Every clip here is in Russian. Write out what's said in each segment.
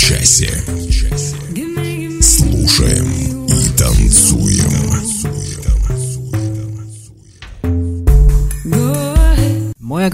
Часе.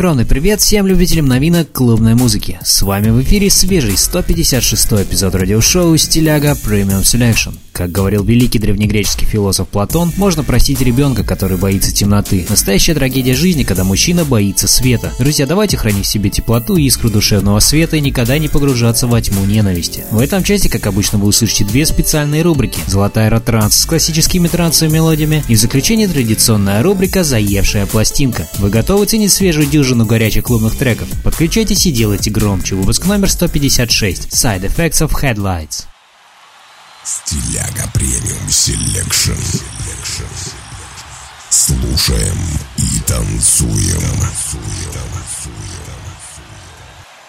Огромный привет всем любителям новинок клубной музыки. С вами в эфире свежий 156 эпизод радиошоу «Стиляга Premium Selection». Как говорил великий древнегреческий философ Платон, можно простить ребенка, который боится темноты. Настоящая трагедия жизни, когда мужчина боится света. Друзья, давайте хранить в себе теплоту и искру душевного света и никогда не погружаться во тьму ненависти. В этом части, как обычно, вы услышите две специальные рубрики. Золотая ротранс с классическими трансовыми мелодиями и в заключение традиционная рубрика «Заевшая пластинка». Вы готовы ценить свежую дюжину горячих клубных треков? Подключайтесь и делайте громче. Выпуск номер 156. Side Effects of Headlights. Стиляга Premium Selection. Слушаем и танцуем.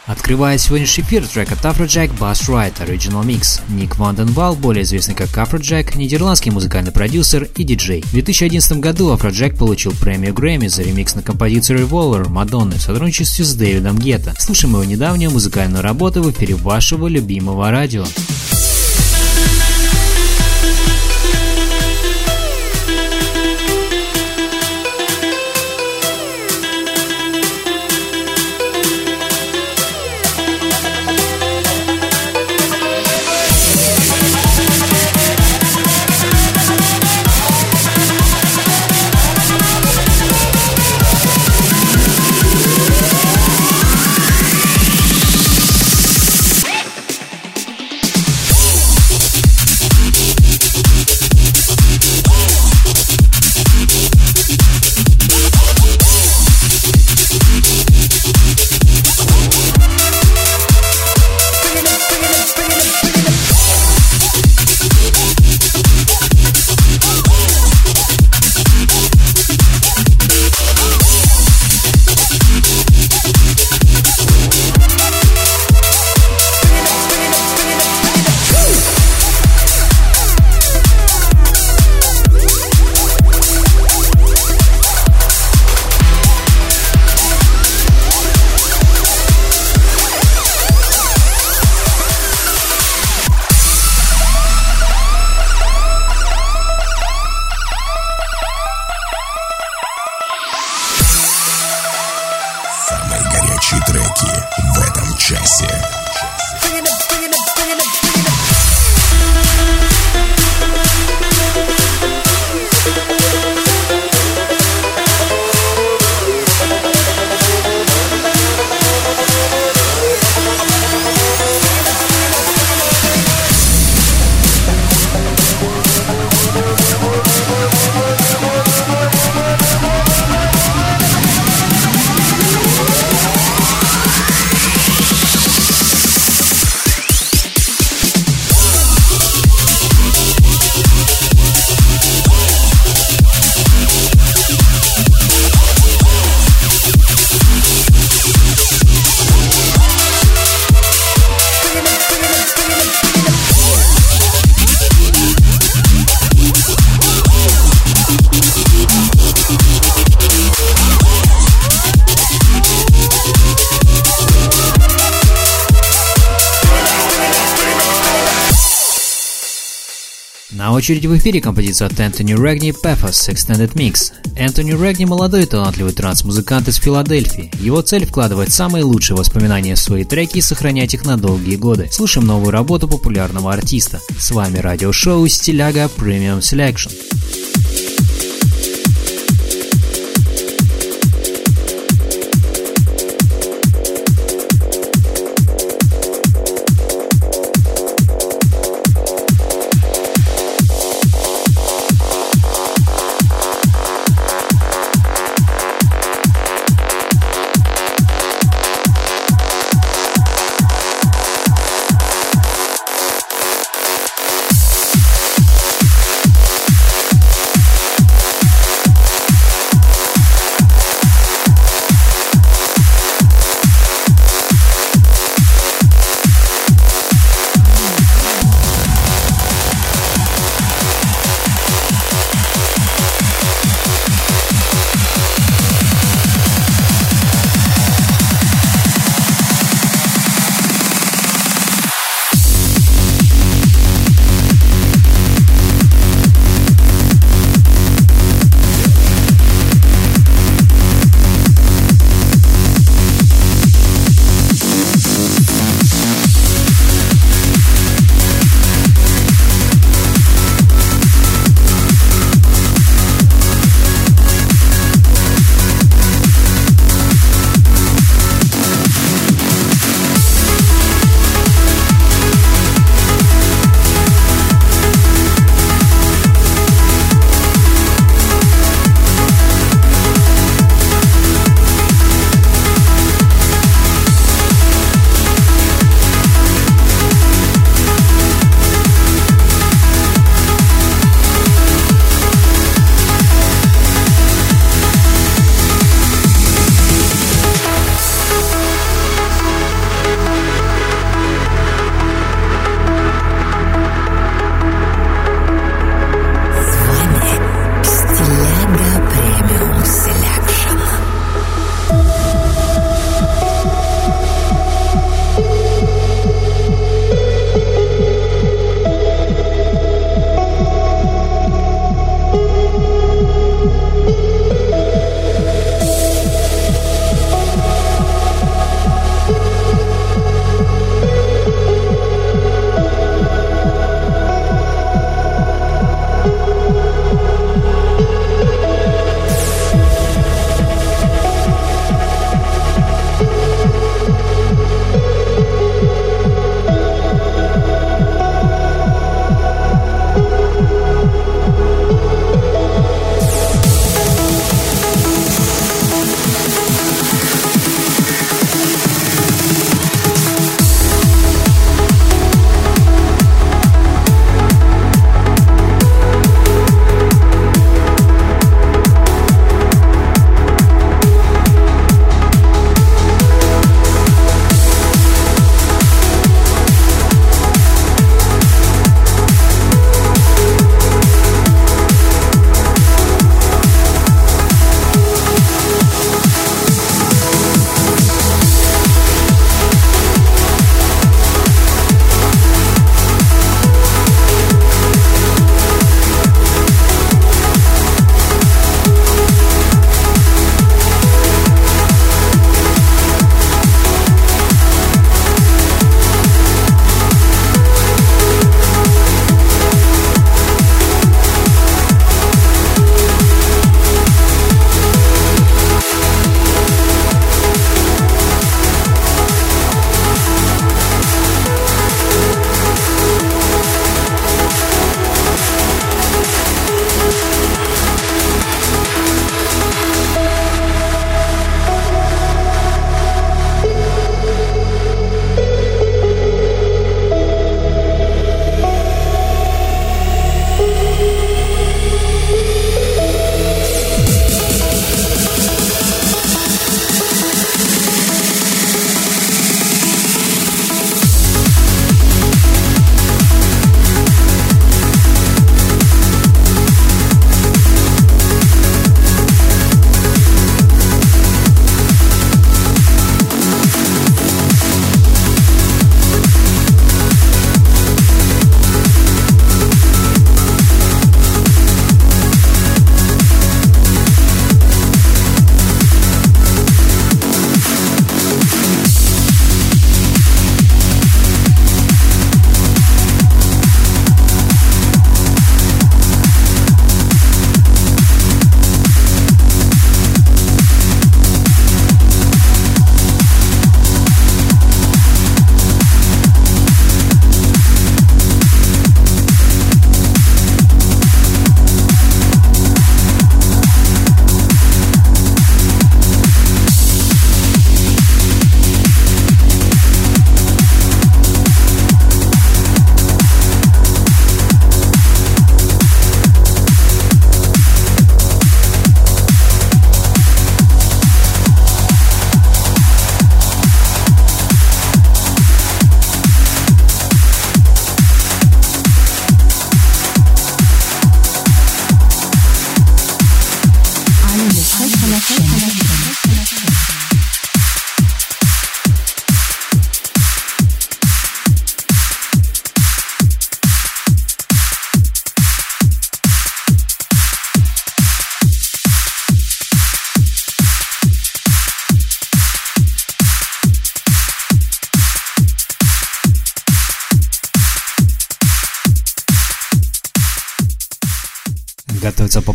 Открывает сегодняшний эфир трек от Afrojack Bassride Original Mix. Ник ван де Валл, более известный как Afrojack, нидерландский музыкальный продюсер и диджей. В 2011 году Afrojack получил премию Грэмми за ремикс на композицию Revolver Мадонны в сотрудничестве с Дэвидом Гетта. Слушаем его недавнюю музыкальную работу в эфире вашего любимого радио. На очереди в эфире композиция от Энтони Рэгни Paphos Extended Mix. Энтони Рэгни молодой талантливый транс-музыкант из Филадельфии. Его цель вкладывать самые лучшие воспоминания в свои треки и сохранять их на долгие годы. Слушаем новую работу популярного артиста. С вами радиошоу Стиляга Premium Selection.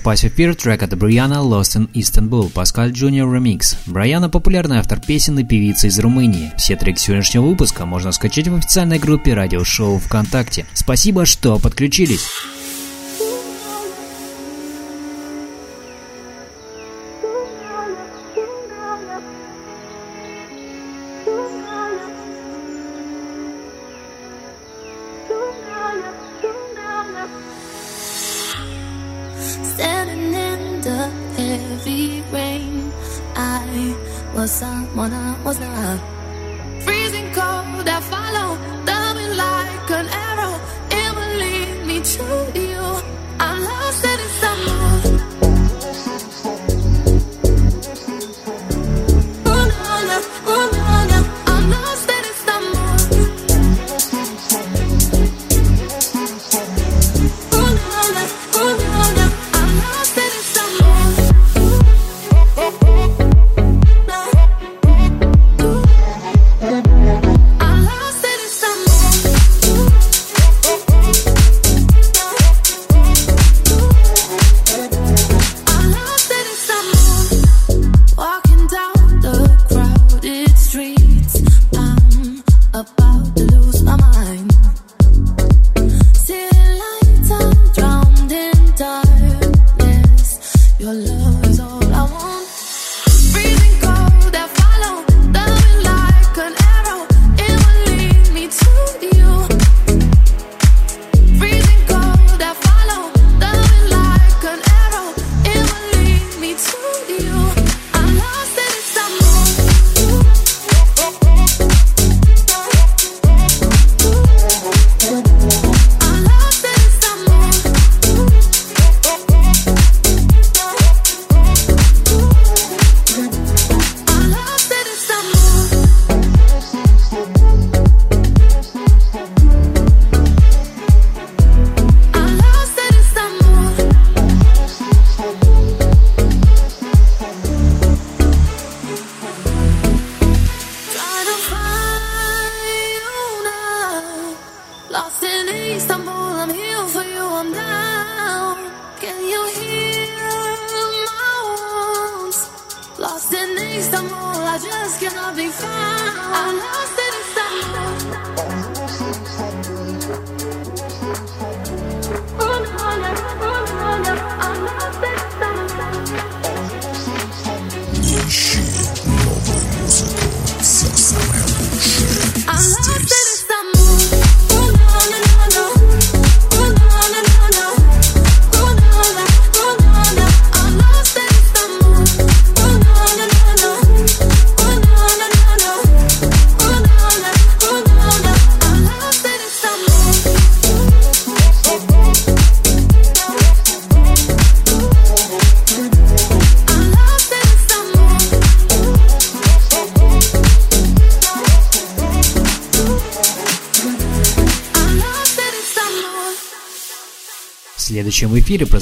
Попасть в эфир трек от Бриана Lost in Istanbul, Паскаль Junior Remix. Брайана популярный автор песен и певица из Румынии. Все треки сегодняшнего выпуска можно скачать в официальной группе радиошоу ВКонтакте. Спасибо, что подключились.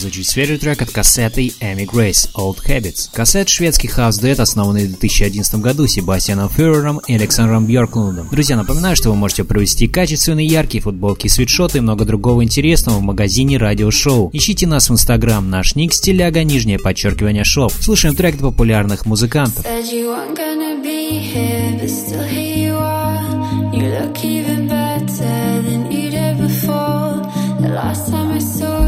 Прозвучит свежий трек от кассеты Amy Grace Old Habits. Кассет шведский хаус-дуэт, основанный в 2011 году Себастьяном Фюрером и Александром Бьорклундом. Друзья, напоминаю, что вы можете провести качественные яркие футболки, свитшоты и много другого интересного в магазине радиошоу. Ищите нас в инстаграм, наш ник стиляга, нижнее подчеркивание шоу. Слушаем трек от популярных музыкантов. last time I saw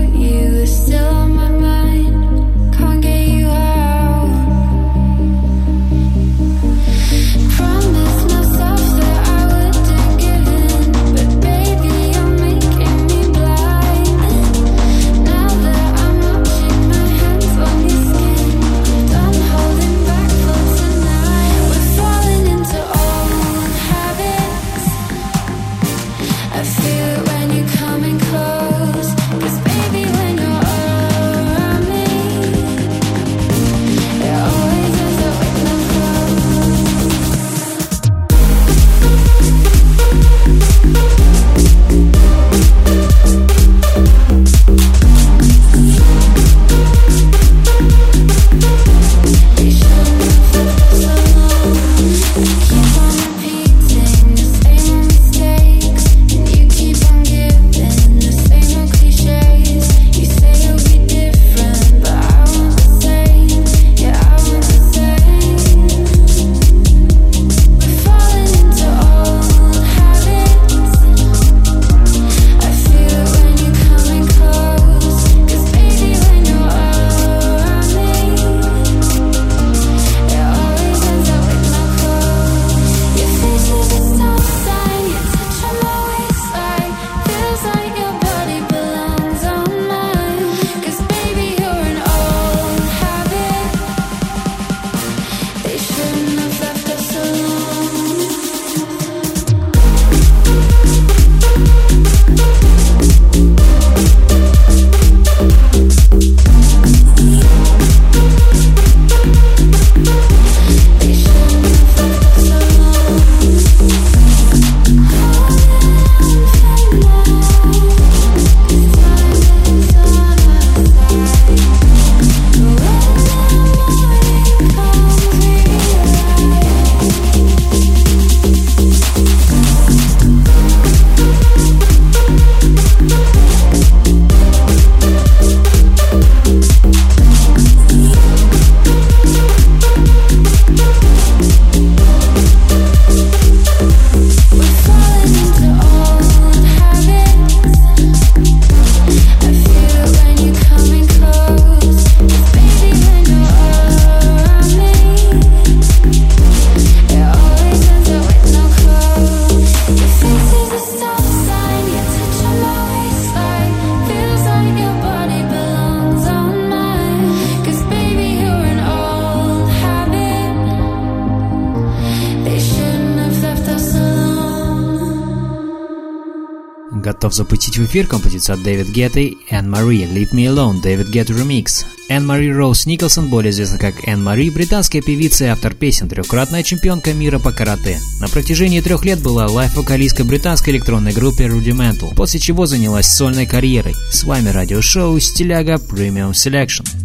в эфир композицию от Дэвид Гетты Anne Marie Leave Me Alone Дэвид Гетта Remix. Энн Мари Роуз Николсон, более известна как Энн Мари, британская певица и автор песен, трехкратная чемпионка мира по карате. На протяжении трех лет была лайф-вокалисткой британской электронной группы Rudimental, после чего занялась сольной карьерой. С вами радиошоу «Стиляга Premium Selection».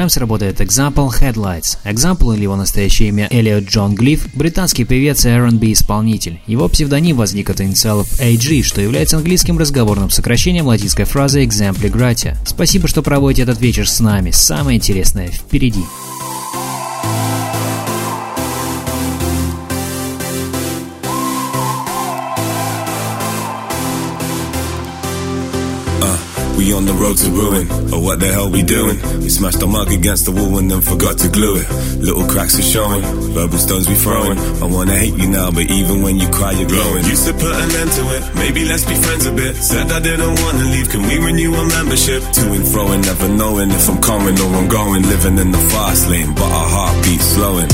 Продолжаем с работы от Example Headlights. Example или его настоящее имя Элиот Джон Глифф – британский певец и R&B исполнитель. Его псевдоним возник от инициалов AG, что является английским разговорным сокращением латинской фразы Exempli Gratia. Спасибо, что проводите этот вечер с нами. Самое интересное впереди. On the road to ruin, or what the hell we doing? We smashed our mug against the wall and then forgot to glue it. Little cracks are showing, verbal stones we throwing. I wanna hate you now, but even when you cry, you're glowing. Used to put an end to it, maybe let's be friends a bit. Said I didn't wanna leave, can we renew our membership? To and fro and never knowing if I'm coming or I'm going. Living in the fast lane, but our heartbeat slowing.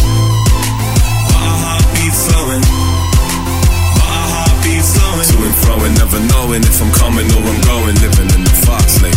And never knowing if I'm coming or I'm going. Living in the fast lane,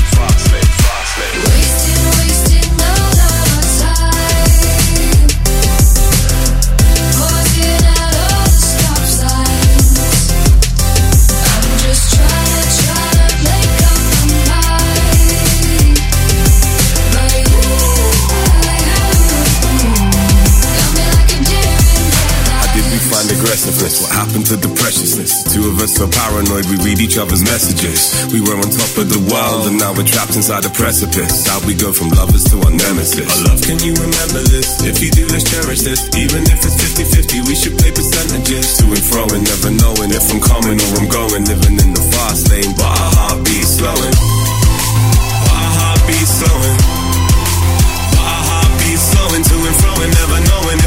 to the? Two of us so paranoid, we read each other's messages. We were on top of the world, and now we're trapped inside a precipice. How we go from lovers to our nemesis. Our love, can you remember this? If you do, let's cherish this. Even if it's 50 50, we should pay percentages. To and fro, and never knowing if I'm coming or I'm going. Living in the fast lane, but our heartbeat slowing. But our heartbeat slowing. But our heartbeat slowing to and fro, and never knowing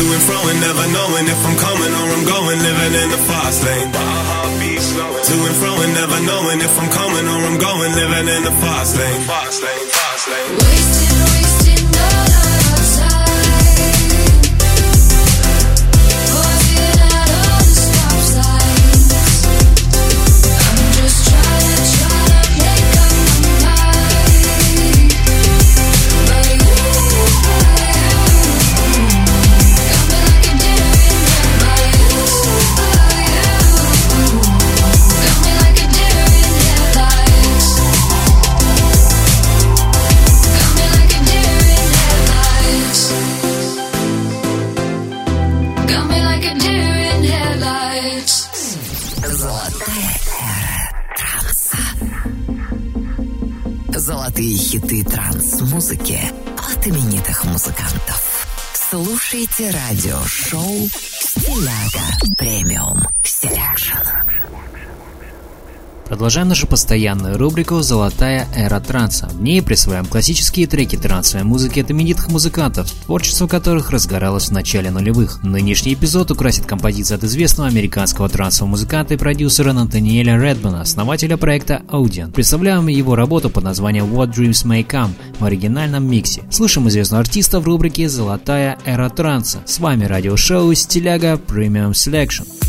To and fro and never knowing if I'm coming or I'm going, living in the fast lane. To and fro and never knowing if I'm coming or I'm going, living in the fast lane. Fast lane, fast lane. Wasting, wasting хиты транс-музыки от именитых музыкантов. Слушайте радиошоу «Стиляга Premium Selection». Продолжаем нашу постоянную рубрику «Золотая эра транса». В ней присваиваем классические треки трансовой музыки от именитых музыкантов, творчество которых разгоралось в начале нулевых. Нынешний эпизод украсит композиция от известного американского трансового музыканта и продюсера Натаниэля Редмана, основателя проекта Audien. Представляем его работу под названием What Dreams May Come в оригинальном миксе. Слышим известного артиста в рубрике «Золотая эра транса». С вами радиошоу «Стиляга Premium Selection».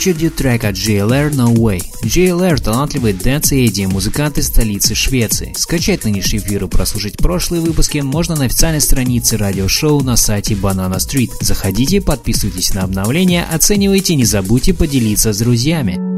Очереди трек от JLR No Way. JLR – талантливый dance и EDM музыкант из столицы Швеции. Скачать нынешний эфир и прослушать прошлые выпуски можно на официальной странице радиошоу на сайте Banana Street. Заходите, подписывайтесь на обновления, оценивайте, не забудьте поделиться с друзьями.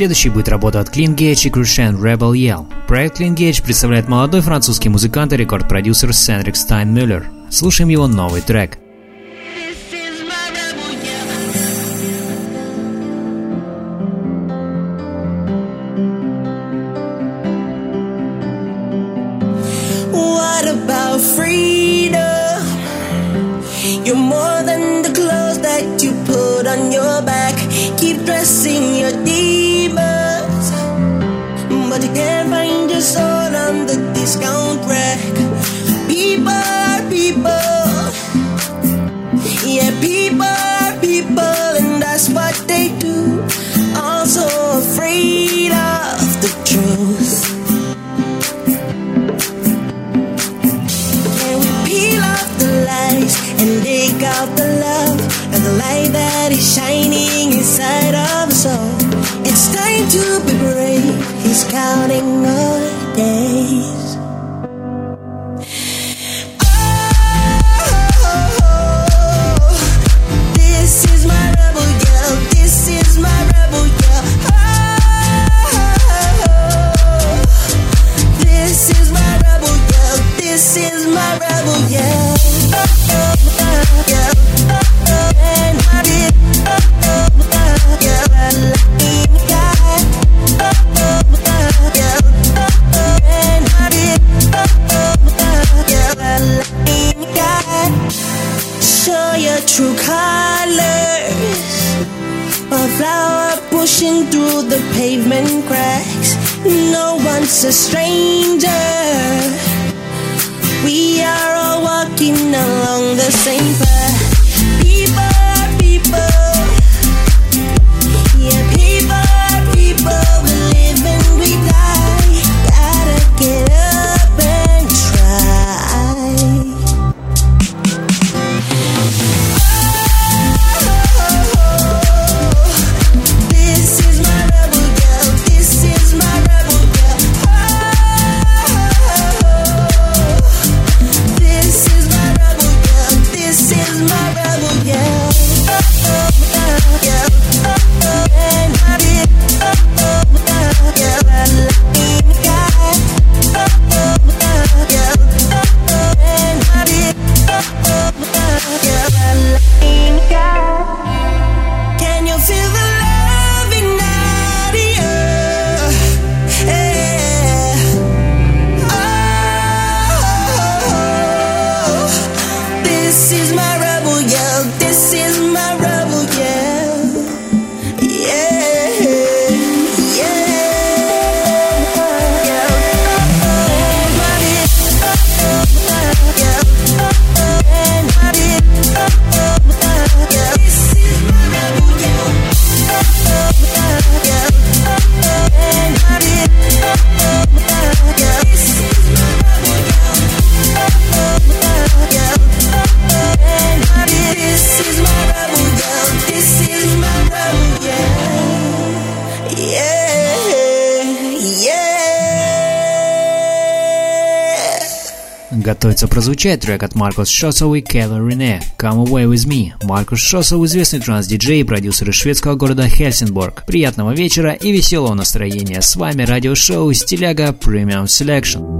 Следующей будет работа от Clean Gage и Crucian Rebel Yell. Проект Clean Gage представляет молодой французский музыкант и рекорд-продюсер Сенрик Стайнмюллер. Слушаем его новый трек. More than the clothes that you put on your back. Keep dressing your demons, soul on the discount rack. People are people, yeah, people are people, and that's what they do. Also afraid of the truth. Can we peel off the lies and dig out the love and the light that is shining inside of us all? It's time to be brave. He's counting our the cracks. No one's a stranger. We are all walking along the same path. Прозвучать трек от Маркус Шоссоу и Кевин Рене «Come Away With Me». Маркус Шоссоу – известный транс-диджей и продюсер из шведского города Хельсинборг. Приятного вечера и веселого настроения. С вами радиошоу «Стиляга Premium Selection».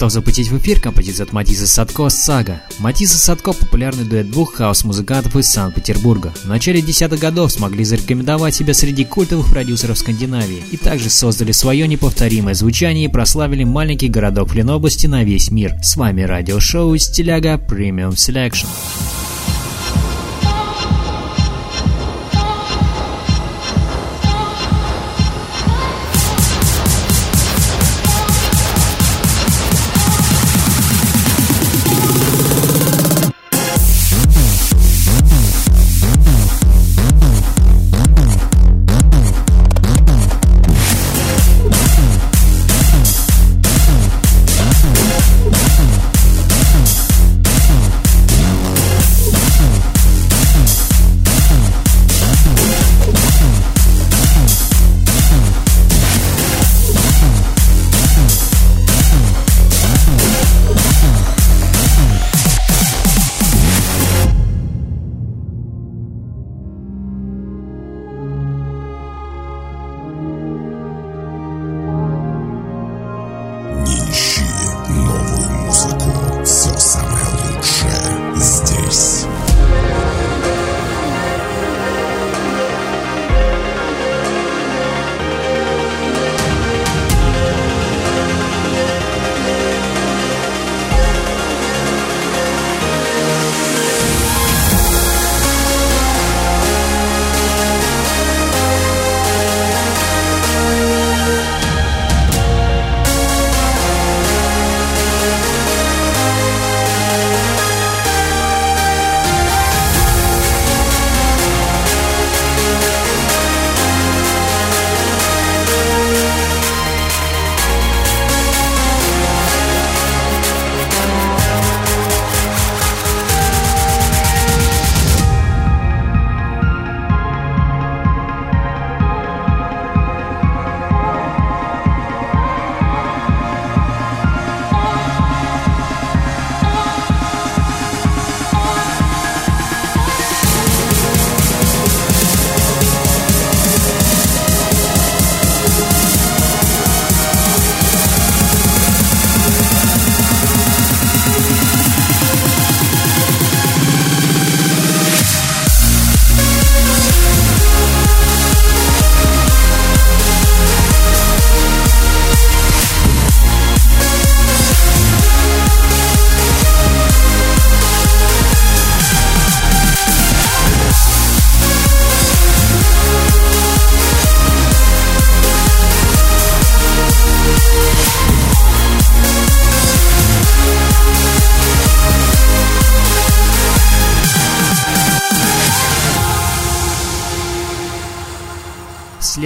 Готов запустить в эфир композицию от Matisse & Sadko «Saga». Matisse & Sadko – популярный дуэт двух хаус-музыкантов из Санкт-Петербурга. В начале десятых годов смогли зарекомендовать себя среди культовых продюсеров Скандинавии и также создали свое неповторимое звучание и прославили маленький городок в Ленобласти на весь мир. С вами радиошоу «Стиляга Premium Selection».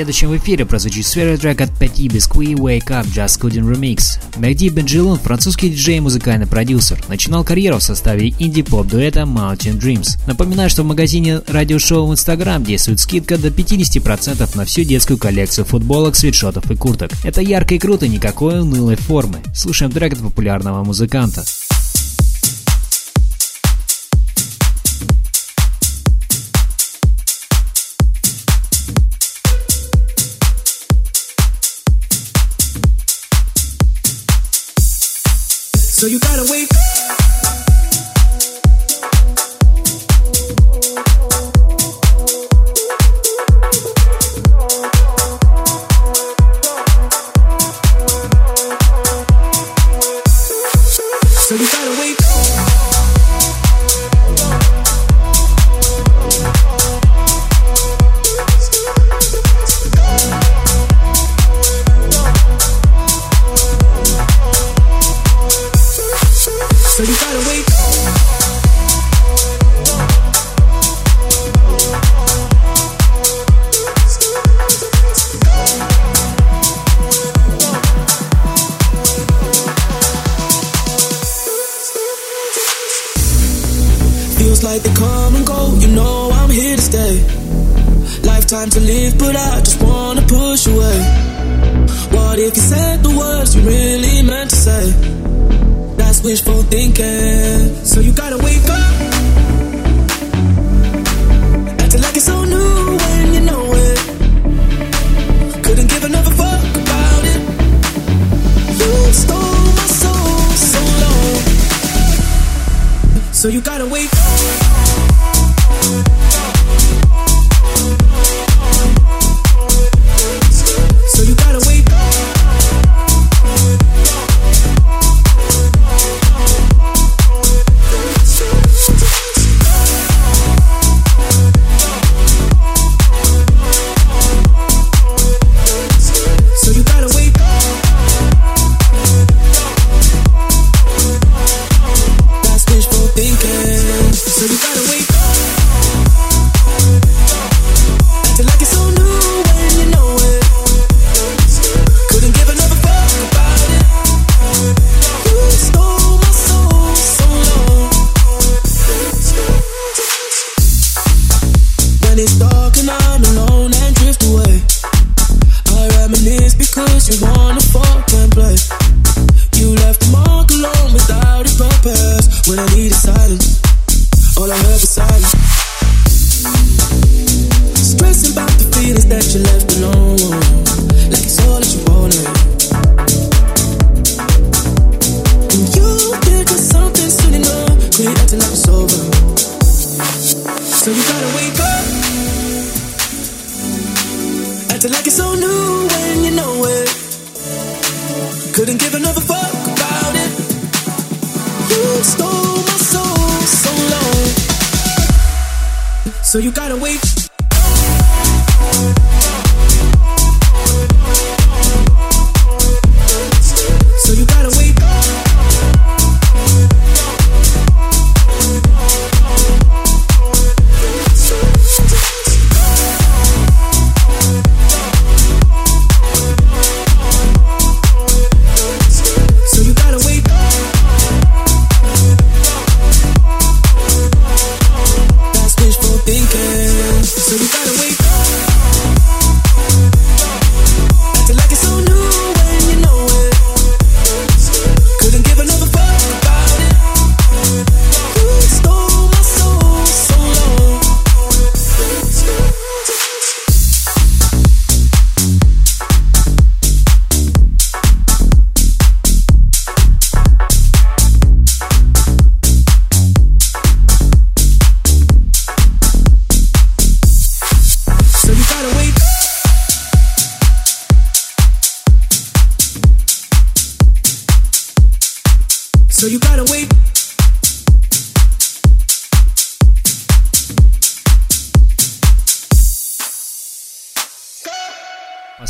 Следующем эфире прозвучит свежий трек от Petit Biscuit Wake Up Just Couldn't Remix. Мехди Бенджелун – французский диджей и музыкальный продюсер. Начинал карьеру в составе инди-поп-дуэта Mountain Dreams. Напоминаю, что в магазине радиошоу в Instagram действует скидка до 50% на всю детскую коллекцию футболок, свитшотов и курток. Это ярко и круто, никакой унылой формы. Слушаем трек от популярного музыканта. So you gotta wait.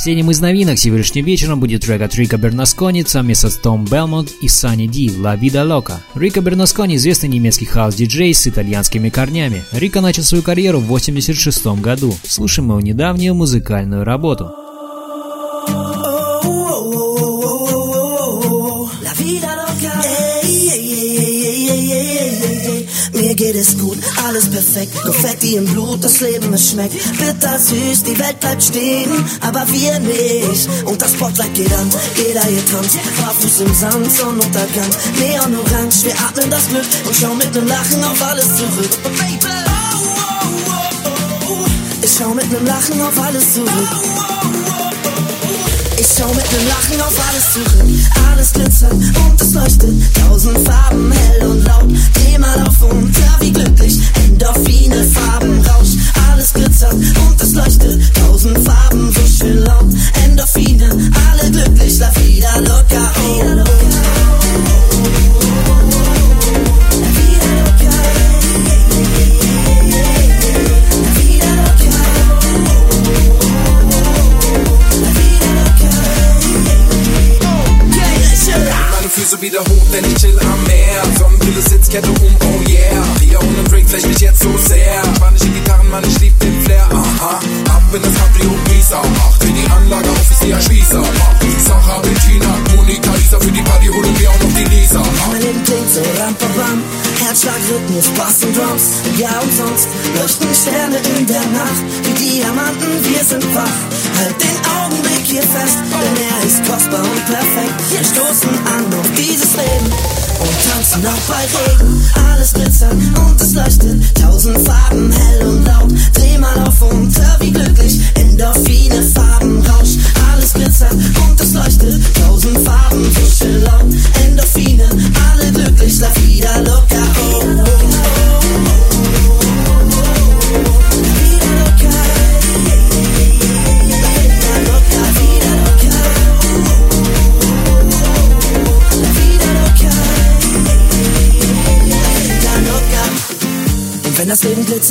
Последним из новинок сегодняшним вечером будет трек от Рика Бернаскони совместно с Том Белмонт и Санни Ди «La Vida Loca». Рико Бернаскони – известный немецкий хаос-диджей с итальянскими корнями. Рика начал свою карьеру в 1986 году. Слушаем его недавнюю музыкальную работу. geht es gut, alles perfekt. Nur Konfetti im Blut, das Leben es schmeckt. Bitter süß, die Welt bleibt stehen, aber wir nicht. Und das Spotlight geht an, jeder hier tanzt. Barfuß im Sand, Sonnenuntergang. Neon orange, wir atmen das Glück und schauen mit nem Lachen auf alles zurück. Baby. Ich schau mit nem Lachen auf alles zurück schau mit dem Lachen auf alles zurück. Alles glitzert und es leuchtet. Tausend Farben hell und laut. Dreh mal auf und hör, wie Glück.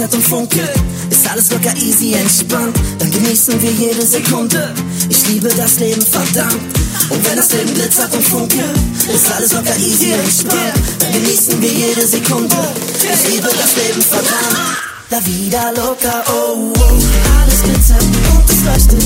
Glitzert und funkelt, ist alles locker easy entspannt. Dann genießen wir jede Sekunde. Ich liebe das Leben verdammt. Und wenn das Leben glitzert und funkelt, ist alles locker easy entspannt. Dann genießen wir jede Sekunde. Ich liebe das Leben verdammt. La vida loca, oh, oh. Alles glitzert und es leuchtet.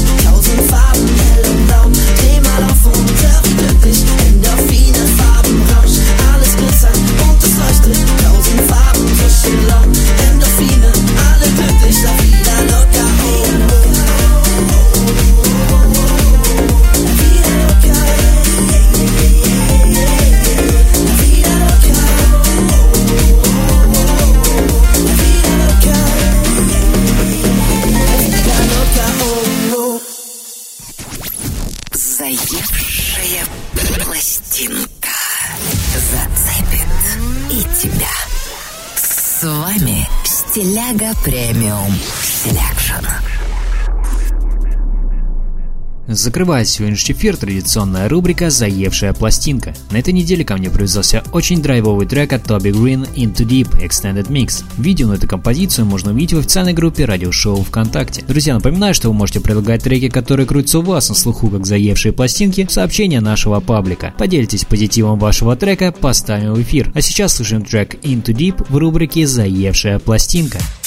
Закрывает сегодняшний эфир традиционная рубрика «Заевшая пластинка». На этой неделе ко мне привязался очень драйвовый трек от Toby Green «Into Deep Extended Mix». Видео на эту композицию можно увидеть в официальной группе радиошоу ВКонтакте. Друзья, напоминаю, что вы можете предлагать треки, которые крутятся у вас на слуху как «Заевшие пластинки» в сообщения нашего паблика. Поделитесь позитивом вашего трека, поставим в эфир. А сейчас слушаем трек «Into Deep» в рубрике «Заевшая пластинка». I'm